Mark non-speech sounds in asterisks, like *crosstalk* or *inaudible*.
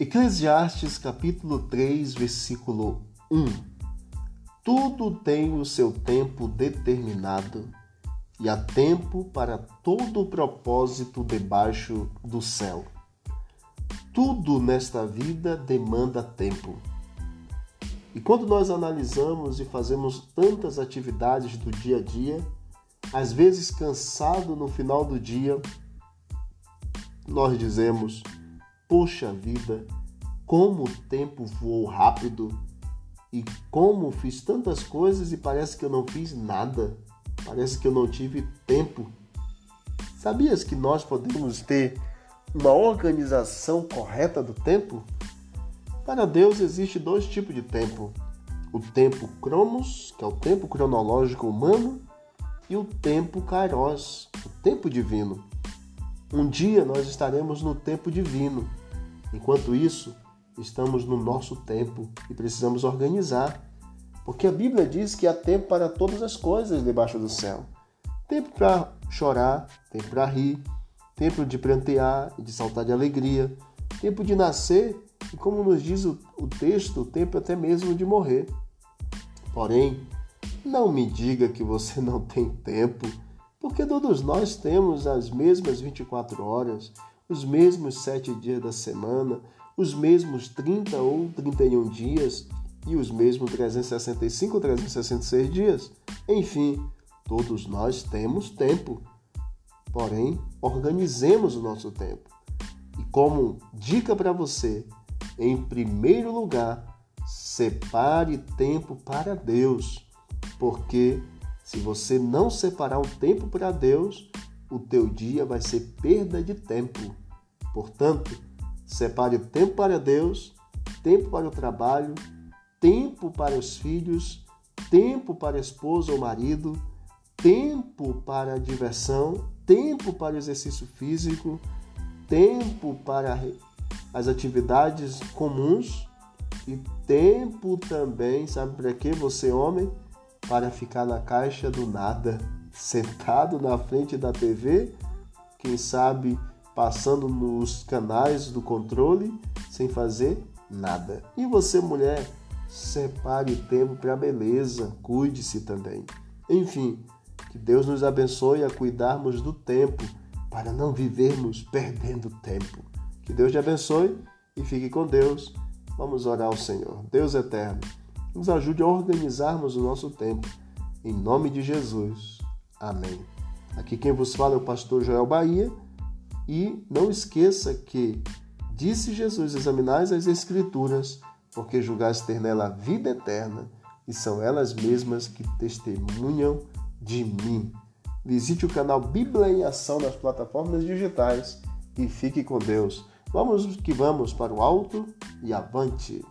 Eclesiastes capítulo 3, versículo 1. Tudo tem o seu tempo determinado e há tempo para todo o propósito debaixo do céu. Tudo nesta vida demanda tempo. E quando nós analisamos e fazemos tantas atividades do dia a dia, às vezes cansado no final do dia, nós dizemos: Poxa vida, como o tempo voou rápido e como fiz tantas coisas e parece que eu não fiz nada, parece que eu não tive tempo. Sabias que nós podemos ter uma organização correta do tempo? Para Deus existe dois tipos de tempo: o tempo cromos, que é o tempo cronológico humano, e o tempo kairos, o tempo divino. Um dia nós estaremos no tempo divino Enquanto isso, estamos no nosso tempo e precisamos organizar. Porque a Bíblia diz que há tempo para todas as coisas debaixo do céu. Tempo para chorar, tempo para rir, tempo de prantear e de saltar de alegria, tempo de nascer e, como nos diz o, o texto, tempo até mesmo de morrer. Porém, não me diga que você *laughs* não tem tempo, porque todos nós temos as mesmas 24 horas, os mesmos sete dias da semana, os mesmos 30 ou 31 dias e os mesmos 365 ou 366 dias. Enfim, todos nós temos tempo. Porém, organizemos o nosso tempo. E como dica para você, em primeiro lugar, separe tempo para Deus, porque se você não separar um tempo para Deus, o teu dia vai ser perda de tempo. Portanto, separe tempo para Deus, tempo para o trabalho, tempo para os filhos, tempo para a esposa ou marido, tempo para a diversão, tempo para o exercício físico, tempo para as atividades comuns e tempo também, sabe para quê? Você, homem, para ficar na caixa do nada *laughs* sentado na frente da TV, quem sabe passando nos canais do controle sem fazer nada. E você, mulher, separe tempo para beleza, cuide-se também. Enfim, que Deus nos abençoe a cuidarmos do tempo para não vivermos perdendo tempo. Que Deus te abençoe e fique com Deus. Vamos orar ao Senhor. Deus eterno, nos ajude a organizarmos o nosso tempo. Em nome de Jesus. Amém. Aqui quem vos fala é o pastor Joel Bahia e não esqueça que disse Jesus: examinais as Escrituras, porque julgais ter nela a vida eterna, e são elas mesmas que testemunham de mim. Visite o canal Bíblia em Ação nas plataformas digitais e fique com Deus. Vamos que vamos para o alto e avante.